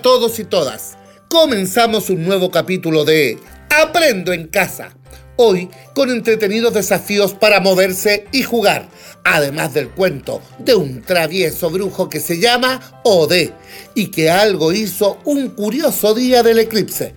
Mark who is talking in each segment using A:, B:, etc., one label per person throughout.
A: Todos y todas. Comenzamos un nuevo capítulo de Aprendo en casa. Hoy con entretenidos desafíos para moverse y jugar, además del cuento de un travieso brujo que se llama Ode y que algo hizo un curioso día del eclipse.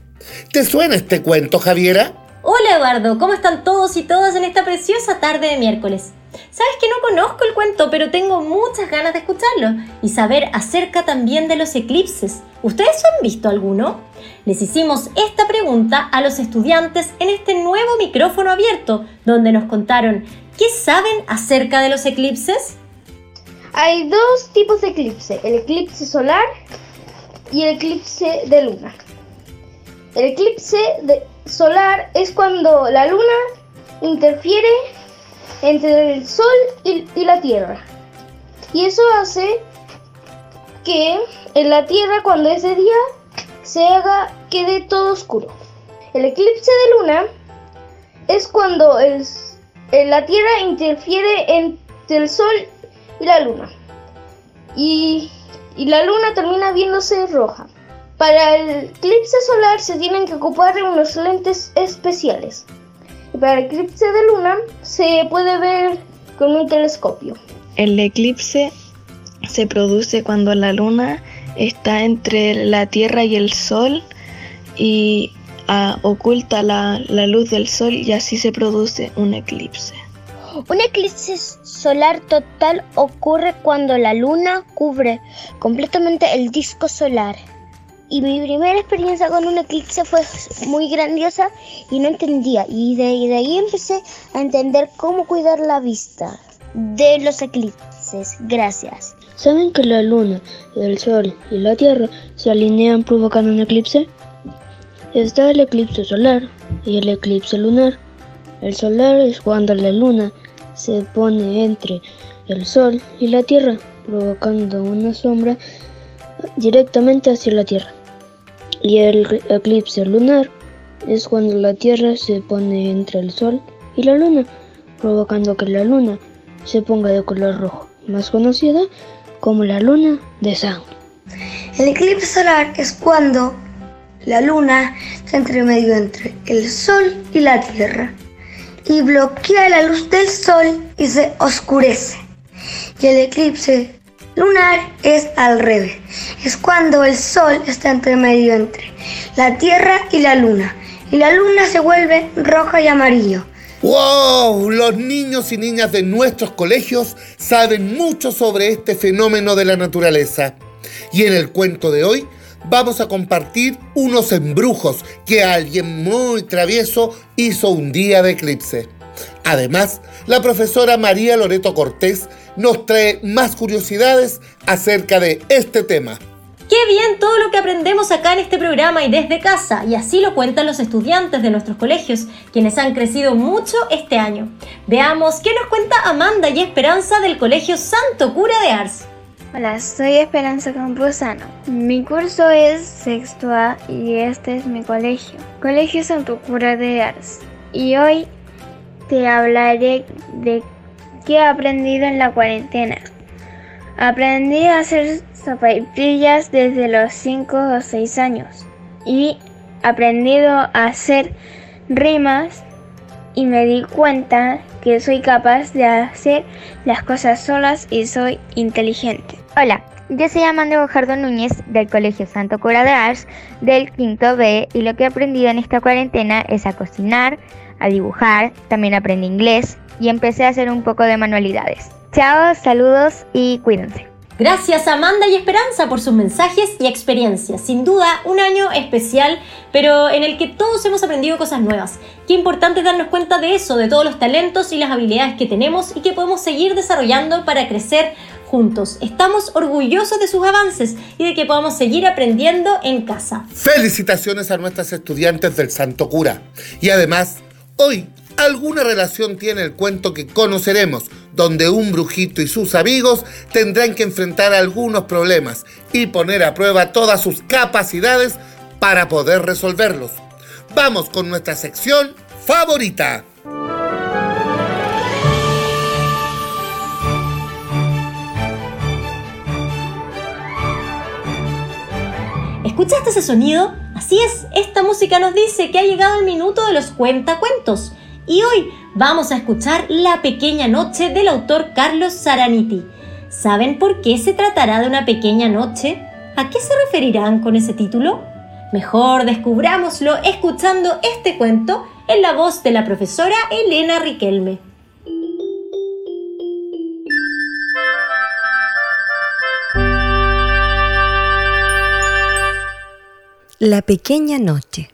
A: ¿Te suena este cuento, Javiera?
B: Hola Eduardo, ¿cómo están todos y todas en esta preciosa tarde de miércoles? Sabes que no conozco el cuento, pero tengo muchas ganas de escucharlo y saber acerca también de los eclipses. ¿Ustedes han visto alguno? Les hicimos esta pregunta a los estudiantes en este nuevo micrófono abierto, donde nos contaron qué saben acerca de los eclipses.
C: Hay dos tipos de eclipse, el eclipse solar y el eclipse de luna. El eclipse solar es cuando la luna interfiere entre el Sol y, la Tierra. Y eso hace que en la Tierra cuando es de día se haga quede todo oscuro. El eclipse de luna es cuando la Tierra interfiere entre el Sol y la Luna. Y la Luna termina viéndose roja. Para el eclipse solar se tienen que ocupar unos lentes especiales para el eclipse de luna se puede ver con un telescopio.
D: El eclipse se produce cuando la luna está entre la Tierra y el Sol y ah, oculta la, la luz del Sol y así se produce un eclipse.
E: Un eclipse solar total ocurre cuando la luna cubre completamente el disco solar. Y mi primera experiencia con un eclipse fue muy grandiosa y no entendía. Y de, ahí empecé a entender cómo cuidar la vista de los eclipses. Gracias.
F: ¿Saben que la luna, el sol y la tierra se alinean provocando un eclipse? Está el eclipse solar y el eclipse lunar. El solar es cuando la luna se pone entre el sol y la tierra, provocando una sombra directamente hacia la Tierra. Y el eclipse lunar es cuando la Tierra se pone entre el Sol y la Luna, provocando que la Luna se ponga de color rojo, más conocida como la Luna de sangre.
G: El eclipse solar es cuando la Luna está entre medio entre el Sol y la Tierra y bloquea la luz del Sol y se oscurece. Y el eclipse lunar es al revés. Es cuando el sol está entre medio entre la Tierra y la Luna. Y la Luna se vuelve roja y amarillo.
A: ¡Wow! Los niños y niñas de nuestros colegios saben mucho sobre este fenómeno de la naturaleza. Y en el cuento de hoy vamos a compartir unos embrujos que alguien muy travieso hizo un día de eclipse. Además, la profesora María Loreto Cortés nos trae más curiosidades acerca de este tema.
B: Qué bien todo lo que aprendemos acá en este programa y desde casa, y así lo cuentan los estudiantes de nuestros colegios, quienes han crecido mucho este año. Veamos qué nos cuenta Amanda y Esperanza del Colegio Santo Cura de Ars.
H: Hola, soy Esperanza Camposano. Mi curso es sexto A y este es mi colegio, Colegio Santo Cura de Ars. Y hoy te hablaré de qué he aprendido en la cuarentena. Aprendí a hacer sopaipillas desde los 5 o 6 años y aprendido a hacer rimas y me di cuenta que soy capaz de hacer las cosas solas y soy inteligente.
I: Hola, yo soy Amanda Bojardo Núñez del Colegio Santo Cura de Ars del quinto B y lo que he aprendido en esta cuarentena es a cocinar, a dibujar, también aprendí inglés y empecé a hacer un poco de manualidades. Chao, saludos y cuídense.
B: Gracias Amanda y Esperanza por sus mensajes y experiencias. Sin duda, un año especial, pero en el que todos hemos aprendido cosas nuevas. Qué importante darnos cuenta de eso, de todos los talentos y las habilidades que tenemos y que podemos seguir desarrollando para crecer juntos. Estamos orgullosos de sus avances y de que podamos seguir aprendiendo en casa.
A: Felicitaciones a nuestras estudiantes del Santo Cura. Y además, Hoy, alguna relación tiene el cuento que conoceremos, donde un brujito y sus amigos tendrán que enfrentar algunos problemas y poner a prueba todas sus capacidades para poder resolverlos. Vamos con nuestra sección favorita.
B: ¿Escuchaste ese sonido? Así es, esta música nos dice que ha llegado el minuto de los cuentacuentos. Y hoy vamos a escuchar La pequeña noche del autor Carlos Saraniti. ¿Saben por qué se tratará de una pequeña noche? ¿A qué se referirán con ese título? Mejor descubrámoslo escuchando este cuento en la voz de la profesora Elena Riquelme.
J: La pequeña noche.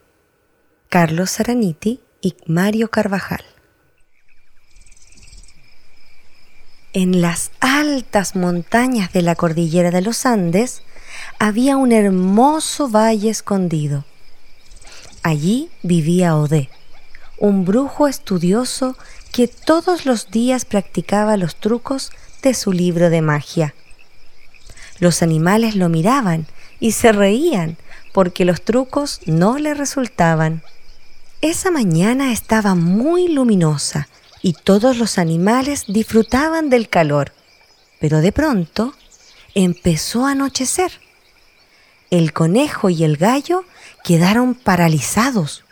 J: Carlos Saraniti y Mario Carvajal. En las altas montañas de la cordillera de los Andes había un hermoso valle escondido. Allí vivía Odé, un brujo estudioso que todos los días practicaba los trucos de su libro de magia. Los animales lo miraban y se reían porque los trucos no le resultaban. Esa mañana estaba muy luminosa y todos los animales disfrutaban del calor, pero de pronto empezó a anochecer. El conejo y el gallo quedaron paralizados.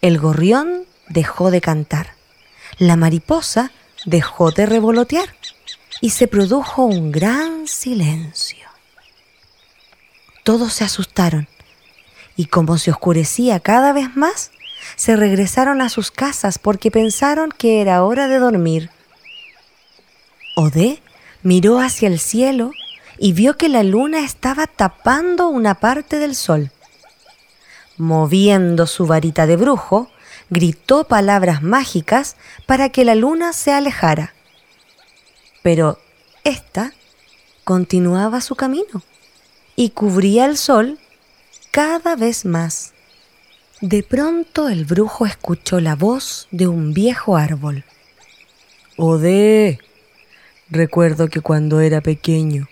J: El gorrión dejó de cantar. La mariposa dejó de revolotear y se produjo un gran silencio. Todos se asustaron y como se oscurecía cada vez más, se regresaron a sus casas porque pensaron que era hora de dormir. Odé miró hacia el cielo y vio que la luna estaba tapando una parte del sol. Moviendo su varita de brujo, gritó palabras mágicas para que la luna se alejara. Pero ésta continuaba su camino y cubría el sol cada vez más. De pronto el brujo escuchó la voz de un viejo árbol.
K: Ode, recuerdo que cuando era pequeño,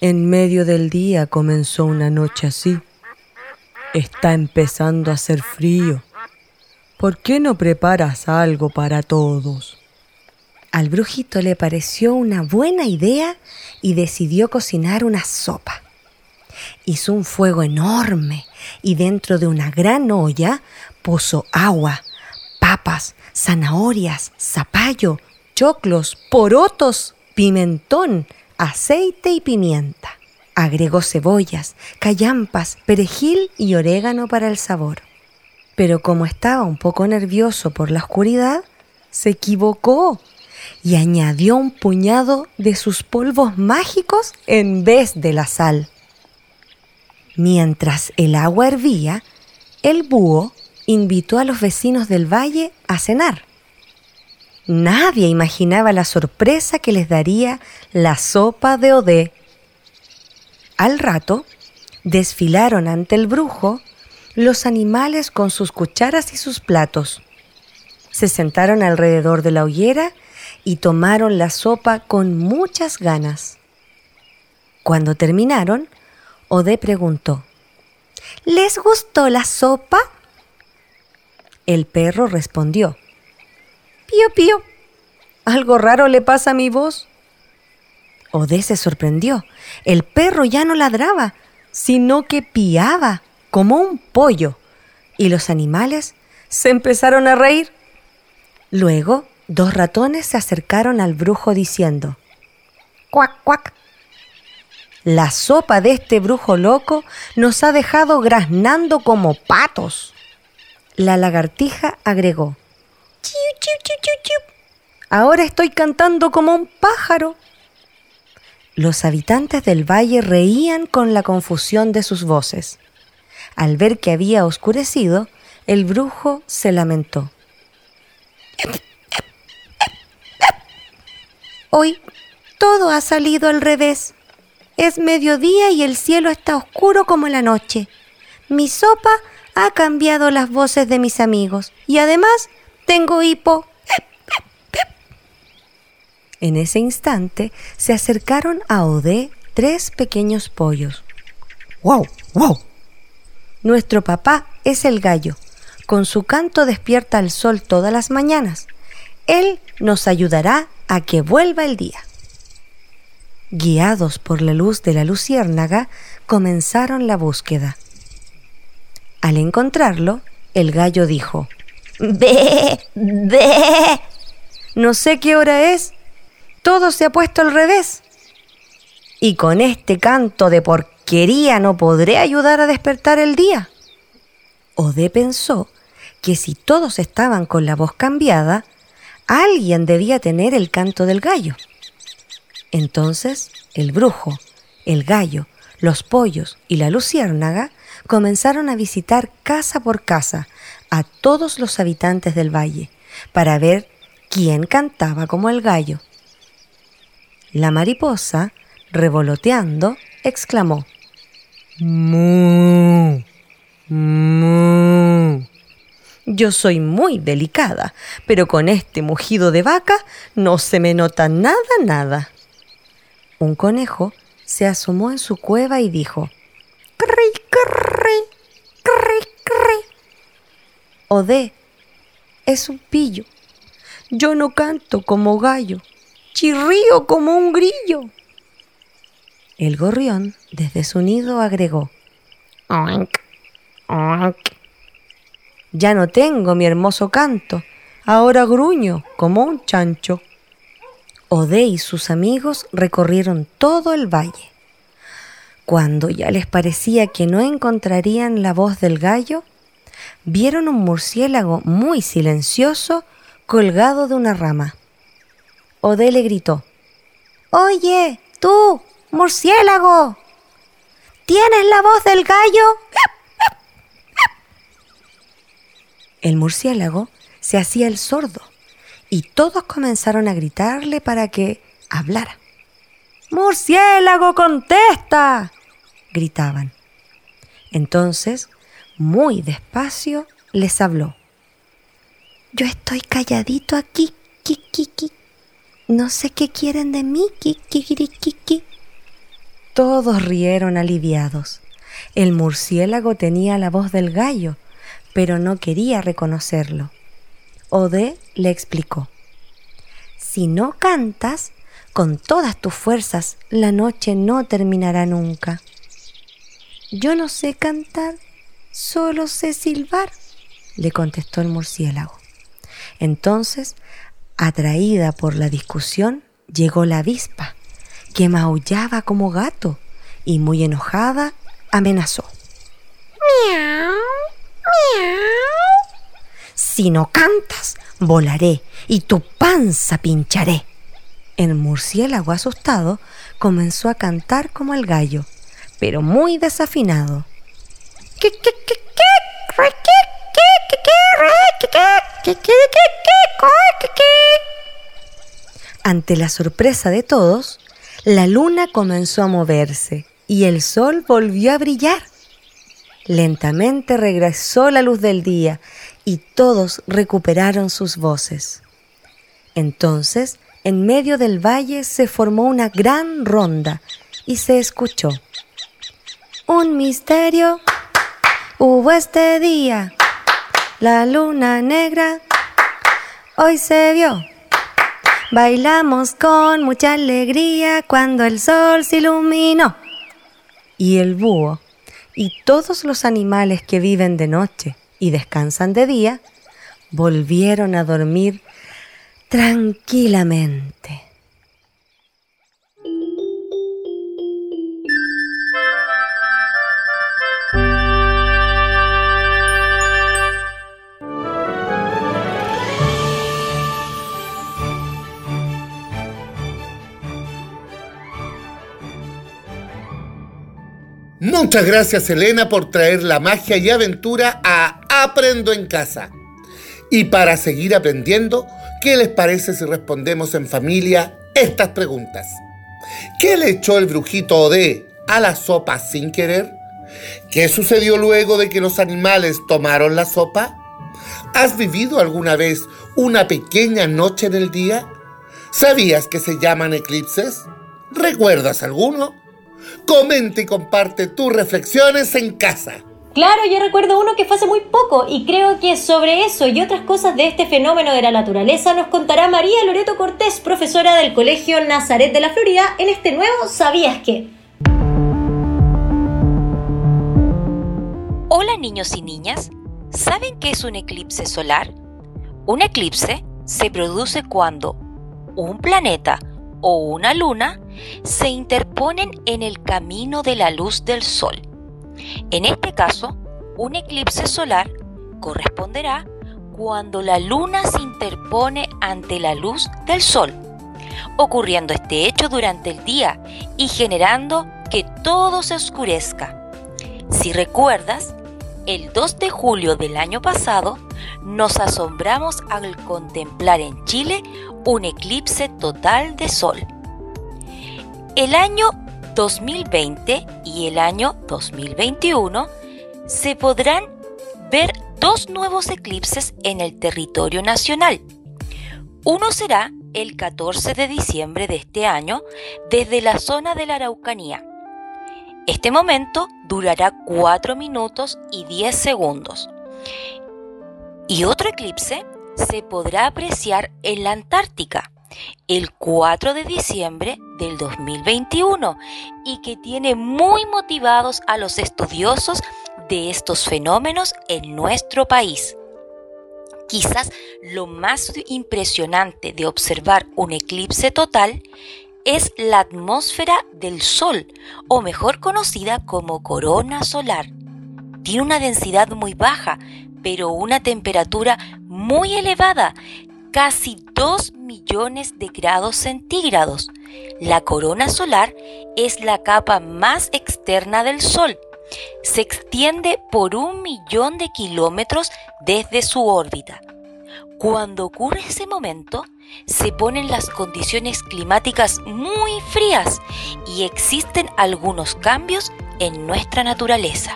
K: en medio del día comenzó una noche así. Está empezando a hacer frío. ¿Por qué no preparas algo para todos?
J: Al brujito le pareció una buena idea y decidió cocinar una sopa hizo un fuego enorme y dentro de una gran olla puso agua, papas, zanahorias, zapallo, choclos, porotos, pimentón, aceite y pimienta. Agregó cebollas, callampas, perejil y orégano para el sabor. Pero como estaba un poco nervioso por la oscuridad, se equivocó y añadió un puñado de sus polvos mágicos en vez de la sal. Mientras el agua hervía, el búho invitó a los vecinos del valle a cenar. Nadie imaginaba la sorpresa que les daría la sopa de Odé. Al rato, desfilaron ante el brujo los animales con sus cucharas y sus platos. Se sentaron alrededor de la hoguera y tomaron la sopa con muchas ganas. Cuando terminaron, Odé preguntó, ¿Les gustó la sopa? El perro respondió, Pío, pío, algo raro le pasa a mi voz. Odé se sorprendió. El perro ya no ladraba, sino que piaba como un pollo, y los animales se empezaron a reír. Luego, dos ratones se acercaron al brujo diciendo, Cuac, cuac, la sopa de este brujo loco nos ha dejado graznando como patos. La lagartija agregó. Ahora estoy cantando como un pájaro. Los habitantes del valle reían con la confusión de sus voces. Al ver que había oscurecido, el brujo se lamentó. Hoy todo ha salido al revés. Es mediodía y el cielo está oscuro como la noche. Mi sopa ha cambiado las voces de mis amigos y además tengo hipo. En ese instante se acercaron a Odé tres pequeños pollos. ¡Wow! ¡Wow! Nuestro papá es el gallo. Con su canto despierta el sol todas las mañanas. Él nos ayudará a que vuelva el día. Guiados por la luz de la luciérnaga, comenzaron la búsqueda. Al encontrarlo, el gallo dijo, ¡Ve! ¡Ve! No sé qué hora es. Todo se ha puesto al revés. Y con este canto de porquería no podré ayudar a despertar el día. Ode pensó que si todos estaban con la voz cambiada, alguien debía tener el canto del gallo. Entonces el brujo, el gallo, los pollos y la luciérnaga comenzaron a visitar casa por casa a todos los habitantes del valle para ver quién cantaba como el gallo. La mariposa, revoloteando, exclamó, ¡Mu! ¡Mu! Yo soy muy delicada, pero con este mugido de vaca no se me nota nada, nada. Un conejo se asomó en su cueva y dijo, ¡Cri, cri, cri, cri! Ode, es un pillo. Yo no canto como gallo, chirrío como un grillo. El gorrión desde su nido agregó, ¡Oink, oink! Ya no tengo mi hermoso canto, ahora gruño como un chancho. Ode y sus amigos recorrieron todo el valle. Cuando ya les parecía que no encontrarían la voz del gallo, vieron un murciélago muy silencioso colgado de una rama. Ode le gritó, Oye, tú, murciélago, ¿tienes la voz del gallo? El murciélago se hacía el sordo y todos comenzaron a gritarle para que hablara. ¡Murciélago, contesta! gritaban. Entonces, muy despacio, les habló. Yo estoy calladito aquí, kikiki. No sé qué quieren de mí, kikirikiki. Todos rieron aliviados. El murciélago tenía la voz del gallo, pero no quería reconocerlo. Ode le explicó, si no cantas, con todas tus fuerzas, la noche no terminará nunca. Yo no sé cantar, solo sé silbar, le contestó el murciélago. Entonces, atraída por la discusión, llegó la avispa, que maullaba como gato y muy enojada amenazó. Si no cantas, volaré y tu panza pincharé. El murciélago asustado comenzó a cantar como el gallo, pero muy desafinado. Ante la sorpresa de todos, la luna comenzó a moverse y el sol volvió a brillar. Lentamente regresó la luz del día y todos recuperaron sus voces. Entonces, en medio del valle se formó una gran ronda y se escuchó. Un misterio hubo este día. La luna negra hoy se vio. Bailamos con mucha alegría cuando el sol se iluminó. Y el búho y todos los animales que viven de noche y descansan de día volvieron a dormir tranquilamente.
A: Muchas gracias Elena por traer la magia y aventura a Aprendo en casa. Y para seguir aprendiendo, ¿qué les parece si respondemos en familia estas preguntas? ¿Qué le echó el brujito Ode a la sopa sin querer? ¿Qué sucedió luego de que los animales tomaron la sopa? ¿Has vivido alguna vez una pequeña noche en el día? ¿Sabías que se llaman eclipses? ¿Recuerdas alguno? Comenta y comparte tus reflexiones en casa.
B: Claro, yo recuerdo uno que fue hace muy poco y creo que sobre eso y otras cosas de este fenómeno de la naturaleza nos contará María Loreto Cortés, profesora del Colegio Nazaret de la Florida, en este nuevo ¿Sabías qué?
L: Hola niños y niñas, ¿saben qué es un eclipse solar? Un eclipse se produce cuando un planeta o una luna se interponen en el camino de la luz del Sol. En este caso, un eclipse solar corresponderá cuando la luna se interpone ante la luz del Sol, ocurriendo este hecho durante el día y generando que todo se oscurezca. Si recuerdas, el 2 de julio del año pasado nos asombramos al contemplar en Chile un eclipse total de sol. El año 2020 y el año 2021 se podrán ver dos nuevos eclipses en el territorio nacional. Uno será el 14 de diciembre de este año desde la zona de la Araucanía. Este momento durará 4 minutos y 10 segundos. Y otro eclipse se podrá apreciar en la Antártica el 4 de diciembre del 2021 y que tiene muy motivados a los estudiosos de estos fenómenos en nuestro país. Quizás lo más impresionante de observar un eclipse total es la atmósfera del Sol, o mejor conocida como corona solar. Tiene una densidad muy baja, pero una temperatura muy elevada, casi 2 millones de grados centígrados. La corona solar es la capa más externa del Sol. Se extiende por un millón de kilómetros desde su órbita. Cuando ocurre ese momento, se ponen las condiciones climáticas muy frías y existen algunos cambios en nuestra naturaleza.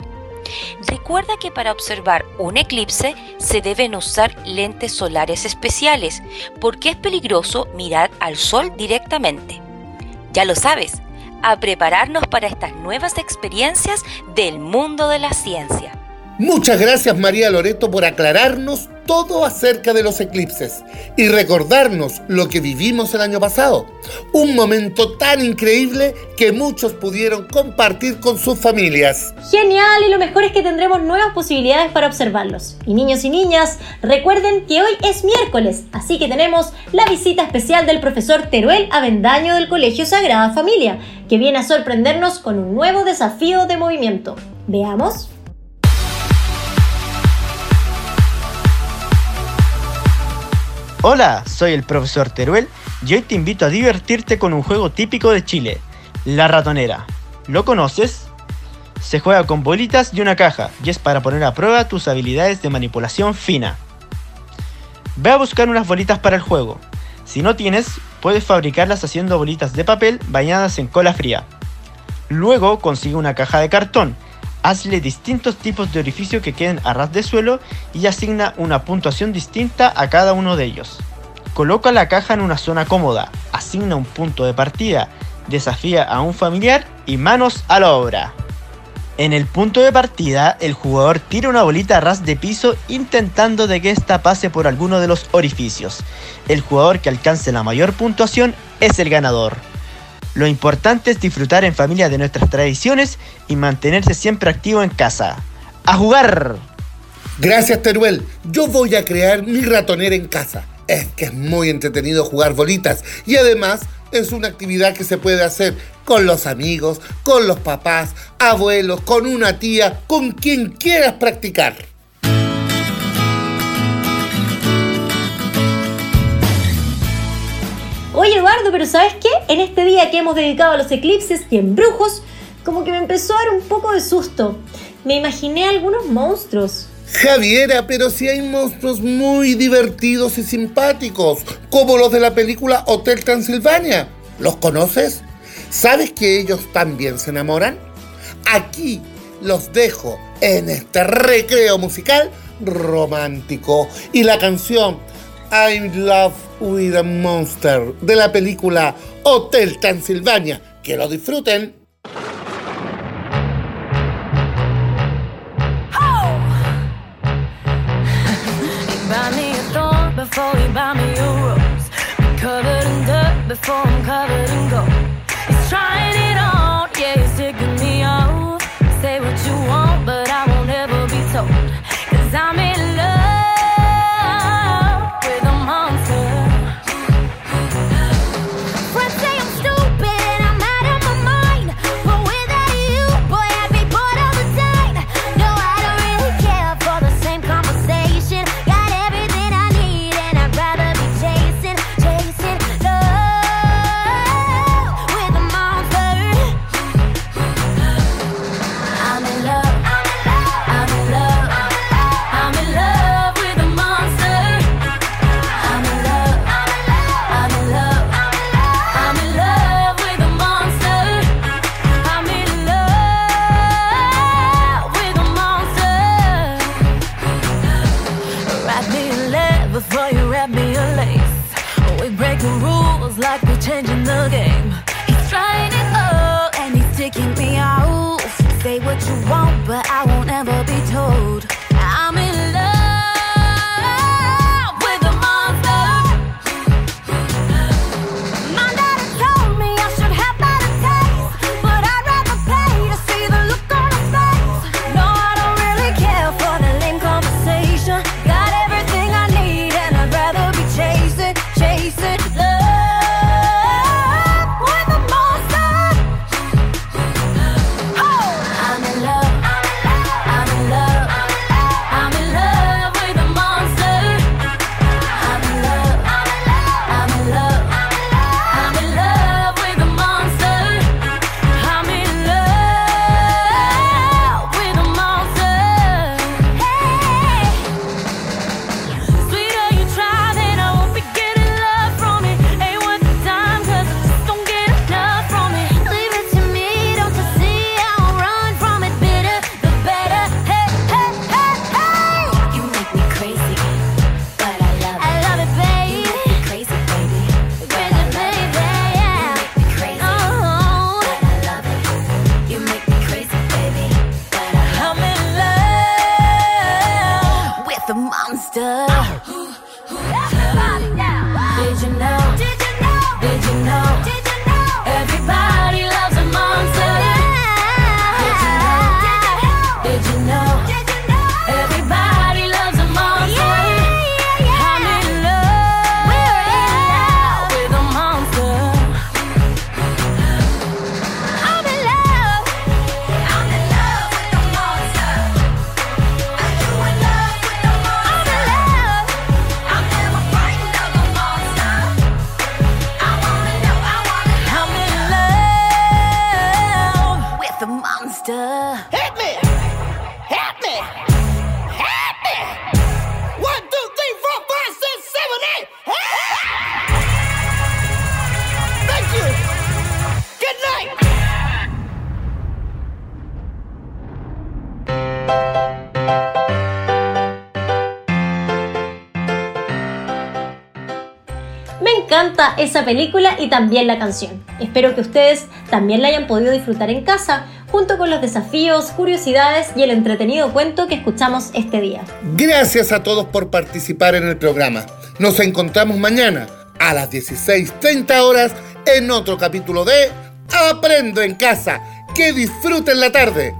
L: Recuerda que para observar un eclipse se deben usar lentes solares especiales porque es peligroso mirar al sol directamente. Ya lo sabes, a prepararnos para estas nuevas experiencias del mundo de la ciencia.
A: Muchas gracias María Loreto por aclararnos todo acerca de los eclipses y recordarnos lo que vivimos el año pasado. Un momento tan increíble que muchos pudieron compartir con sus familias.
B: Genial y lo mejor es que tendremos nuevas posibilidades para observarlos. Y niños y niñas, recuerden que hoy es miércoles, así que tenemos la visita especial del profesor Teruel Avendaño del Colegio Sagrada Familia, que viene a sorprendernos con un nuevo desafío de movimiento. Veamos.
M: Hola, soy el profesor Teruel y hoy te invito a divertirte con un juego típico de Chile, la ratonera. ¿Lo conoces? Se juega con bolitas y una caja y es para poner a prueba tus habilidades de manipulación fina. Ve a buscar unas bolitas para el juego. Si no tienes, puedes fabricarlas haciendo bolitas de papel bañadas en cola fría. Luego consigue una caja de cartón Hazle distintos tipos de orificio que queden a ras de suelo y asigna una puntuación distinta a cada uno de ellos. Coloca la caja en una zona cómoda, asigna un punto de partida, desafía a un familiar y manos a la obra. En el punto de partida, el jugador tira una bolita a ras de piso intentando de que ésta pase por alguno de los orificios. El jugador que alcance la mayor puntuación es el ganador. Lo importante es disfrutar en familia de nuestras tradiciones y mantenerse siempre activo en casa. ¡A jugar!
A: Gracias, Teruel. Yo voy a crear mi ratonera en casa. Es que es muy entretenido jugar bolitas y además es una actividad que se puede hacer con los amigos, con los papás, abuelos, con una tía, con quien quieras practicar.
B: Oye Eduardo, pero ¿sabes qué? En este día que hemos dedicado a los eclipses y embrujos, como que me empezó a dar un poco de susto. Me imaginé algunos monstruos.
A: Javiera, pero si hay monstruos muy divertidos y simpáticos, como los de la película Hotel Transilvania. ¿Los conoces? ¿Sabes que ellos también se enamoran? Aquí los dejo en este recreo musical romántico. Y la canción I'm Love with a Monster de la película Hotel Transilvania. Que lo disfruten. Say what you want, but I won't ever be changing the game.
B: Esa película y también la canción. Espero que ustedes también la hayan podido disfrutar en casa, junto con los desafíos, curiosidades y el entretenido cuento que escuchamos este día.
A: Gracias a todos por participar en el programa. Nos encontramos mañana a las 16.30 horas en otro capítulo de Aprendo en casa. Que disfruten la tarde.